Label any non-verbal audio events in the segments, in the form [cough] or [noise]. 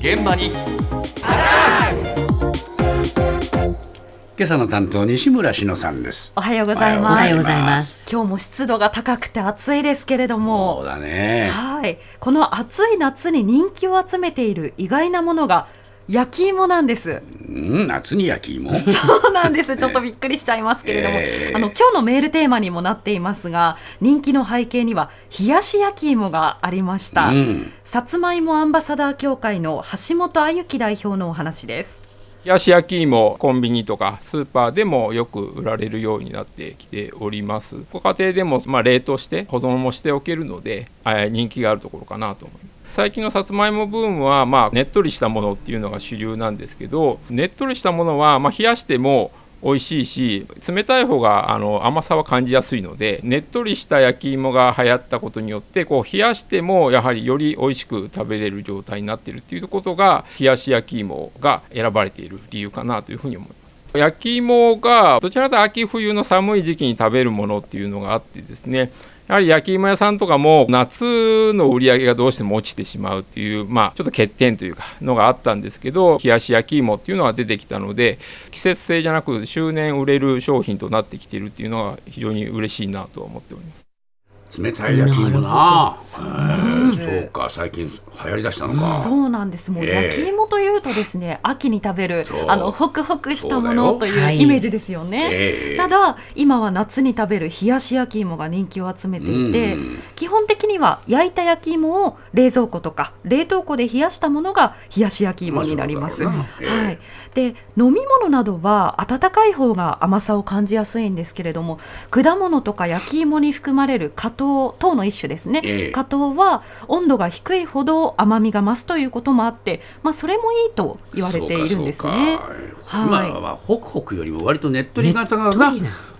現場に。今朝の担当西村篠さんです。おはようございます。おはようございます。今日も湿度が高くて暑いですけれどそうも、だね。はい、この暑い夏に人気を集めている意外なものが焼き芋なんです。うん夏に焼き芋？[laughs] そうなんです。ちょっとびっくりしちゃいますけれども、えーあの今日のメールテーマにもなっていますが、人気の背景には冷やし焼き芋がありました。うんさつまいもアンバサダー協会の橋本あゆき代表のお話です。冷やし焼き芋コンビニとかスーパーでもよく売られるようになってきておりますご家庭でもまあ冷凍して保存もしておけるのでえー人気があるところかなと思います最近のさつまいもブームはまあねっとりしたものっていうのが主流なんですけどねっとりしたものはまあ冷やしても美味しいし冷たい方があの甘さは感じやすいのでねっとりした焼き芋が流行ったことによってこう冷やしてもやはりより美味しく食べれる状態になっているっていうことが冷やし焼き芋が選ばれている理由かなというふうに思います。焼き芋がどちらかと秋冬の寒い時期に食べるものっていうのがあってですねやはり焼き芋屋さんとかも夏の売り上げがどうしても落ちてしまうっていうまあちょっと欠点というかのがあったんですけど冷やし焼き芋っていうのは出てきたので季節性じゃなく周年売れる商品となってきているっていうのは非常に嬉しいなと思っております。冷たい焼き芋な。そうか最近流行りだしたのか。そうなんです。もうええ。焼き芋というとですね、秋に食べるあのホクホクしたものといそうイメージですよね。ええ。ただ今は夏に食べる冷やし焼き芋が人気を集めていて、うん。基本的には焼いた焼き芋を冷蔵庫とか冷凍庫で冷やしたものが冷やし焼き芋になります。まあええはい。で飲み物などは温かい方が甘さを感じやすいんですけれども、果物とか焼き芋に含まれる果糖糖の一種ですね。ええ果糖は温度が低いほど甘みが増すということもあって、まあそれもいいと言われているんですね。はい今はホクホクよりも割とねっとり型が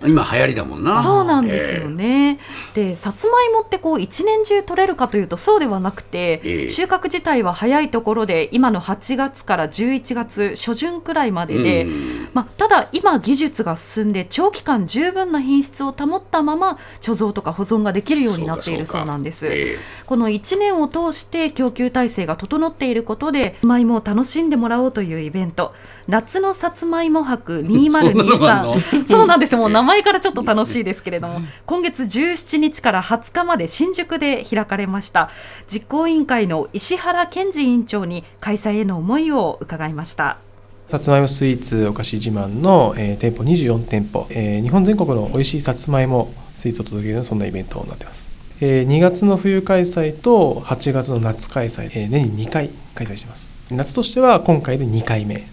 今流行りだもんなそうなんですよね。で、さつまいもってこう一年中取れるかというとそうではなくて、ええ収穫自体は早いところで今の8月から11月初旬くらいまでで、うんまあ、ただ今技術が進んで長期間十分な品質を保ったまま貯蔵とか保存ができるようになっているそうなんです。えこの1年を通して供給体制が整っていることで、さつまいもを楽しんでもらおうというイベント、夏のさつまいも博 [laughs] そんなのあん2023の？そうなんです。もう名前からちょっと楽しいですけれども、今月17日から20日まで新宿で開かれました。実行委員会の石原健二委員長に開催への思いを伺いました。さつまいもスイーツお菓子自慢の、えー店舗24店舗、えー日本全国の美味しいさつまいもスイーツを届けるそんなイベントになってます、えー2月の冬開催と8月の夏開催、えー年に2回開催してます。夏としては今回で2回目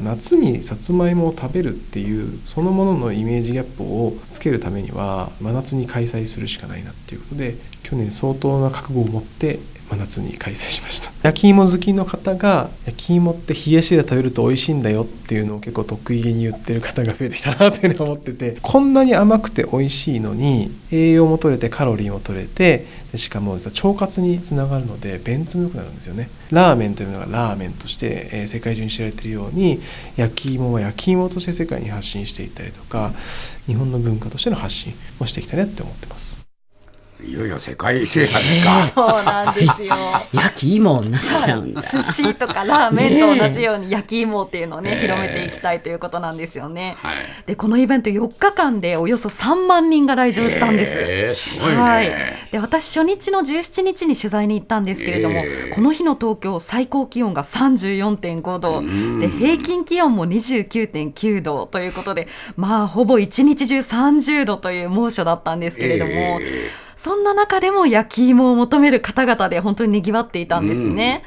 夏にさつまいもを食べるっていうそのもののイメージギャップをつけるためには真夏に開催するしかないなっていうことで去年相当な覚悟を持って真夏に開催しました。焼き芋好きの方が焼き芋って冷やしで食べると美味しいんだよっていうのを結構得意げに言ってる方が増えてきたなっていうのを思っててこんなに甘くて美味しいのに栄養も取れてカロリーも取れてでしかも実は腸活につながるので便通も良くなるんですよね。ラーメンというのがラーメンとして、え世界中に知られてるように焼き芋は焼き芋として世界に発信していったりとか日本の文化としての発信をしていきたいなって思ってます。いよいよ世界制覇ですか。[laughs] そうなんですよ。[laughs] 焼き芋になっちゃうんだ。寿司とかラーメンと同じように焼き芋っていうのをね、ねえ。広めていきたいということなんですよね。はい。でこのイベント4日間でおよそ3万人が来場したんです。えーすごいね、はい、で私初日の17日に取材に行ったんですけれども、ええ。この日の東京最高気温が34.5度。ん。で平均気温も29.9度ということでまあほぼ一日中30度という猛暑だったんですけれども、えそんな中でも焼き芋を求める方々で本当に賑わっていたんですね。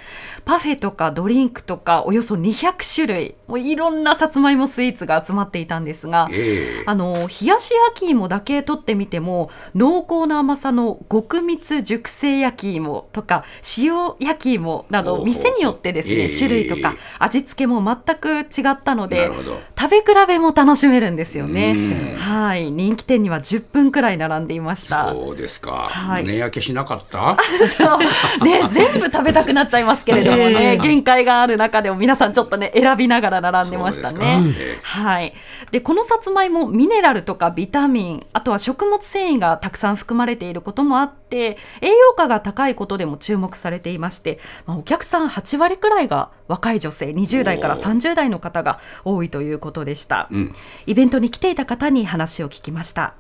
パフェとかドリンクとかおよそ200種類もういろんなさつまいもスイーツが集まっていたんですが、ええ。あの冷やし焼き芋だけ取ってみても濃厚な甘さの極蜜熟成焼き芋とか塩焼き芋など店によってですねええ。種類とか味付けも全く違ったので食べ比べも楽しめるんですようねん。はい。人気店には10分くらい並んでいました。そうですか、はい値上げしなかった？[laughs] そうね、全部食べたくなっちゃいますけれどもね、ええ限界がある中でも皆さんちょっとね選びながら並んでましたね。ええはい。でこのさつまいもミネラルとかビタミン、あとは食物繊維がたくさん含まれていることもあって、栄養価が高いことでも注目されていまして、まあ、お客さん8割くらいが若い女性、20代からおー30代の方が多いということでした。うんイベントに来ていた方に話を聞きました。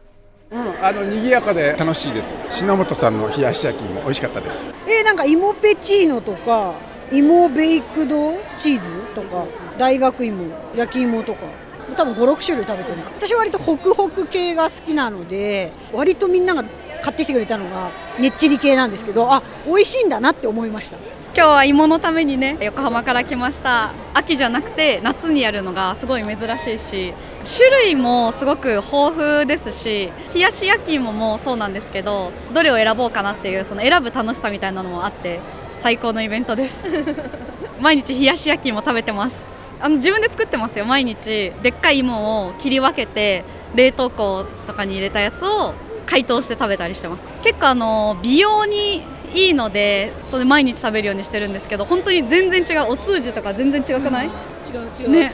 あの賑やかで。楽しいです。篠本さんの冷やし焼きも美味しかったです。えーなんか芋ペチーノとか芋ベイクドチーズとか大学芋焼き芋とか多分56種類食べてる。私割とホクホク系が好きなので割とみんなが買ってきてくれたのがねっちり系なんですけどあ美味しいんだなって思いました。今日は芋のためにね横浜から来ました。秋じゃなくて夏にやるのがすごい珍しいし種類もすごく豊富ですし冷やし焼き芋もそうなんですけどどれを選ぼうかなっていうその選ぶ楽しさみたいなのもあって最高のイベントです。[laughs] 毎日冷やし焼き芋食べてます。あの自分で作ってますよ。毎日でっかい芋を切り分けて冷凍庫とかに入れたやつを解凍して食べたりしてます。結構あの美容にいいのでそれ毎日食べるようにしてるんですけど本当に全然違う。お通じとか全然違くない、違う違うね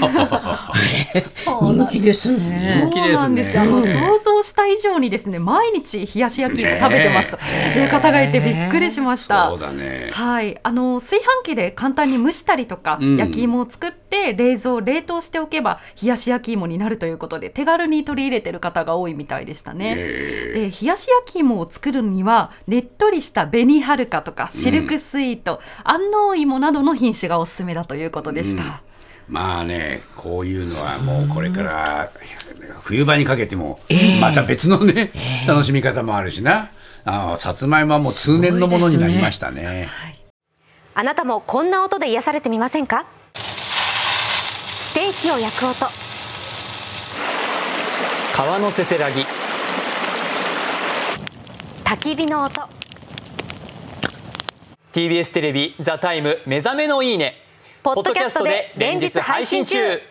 人気ですね。人気ですねそうなんですよ。あの想像した以上にですね、毎日冷やし焼き芋食べてますという方がいてびっくりしました。そうだねはい、あの炊飯器で簡単に蒸したりとか、うん焼き芋を作って冷蔵冷凍しておけば冷やし焼き芋になるということで手軽に取り入れてる方が多いみたいでしたね。えで冷やし焼き芋を作るにはねっとりした紅はるかとかシルクスイート、安納芋などの品種がおすすめだということでした。うんまあねこういうのはもうこれから冬場にかけてもまた別のね、楽しみ方もあるしな。あさつまいもはもう通年のものになりましたね。あなたもこんな音で癒されてみませんか？ステーキを焼く音。川のせせらぎ。焚き火の音。TBS テレビ「ザタイム目覚めのいいね」ポッドキャストで連日配信中。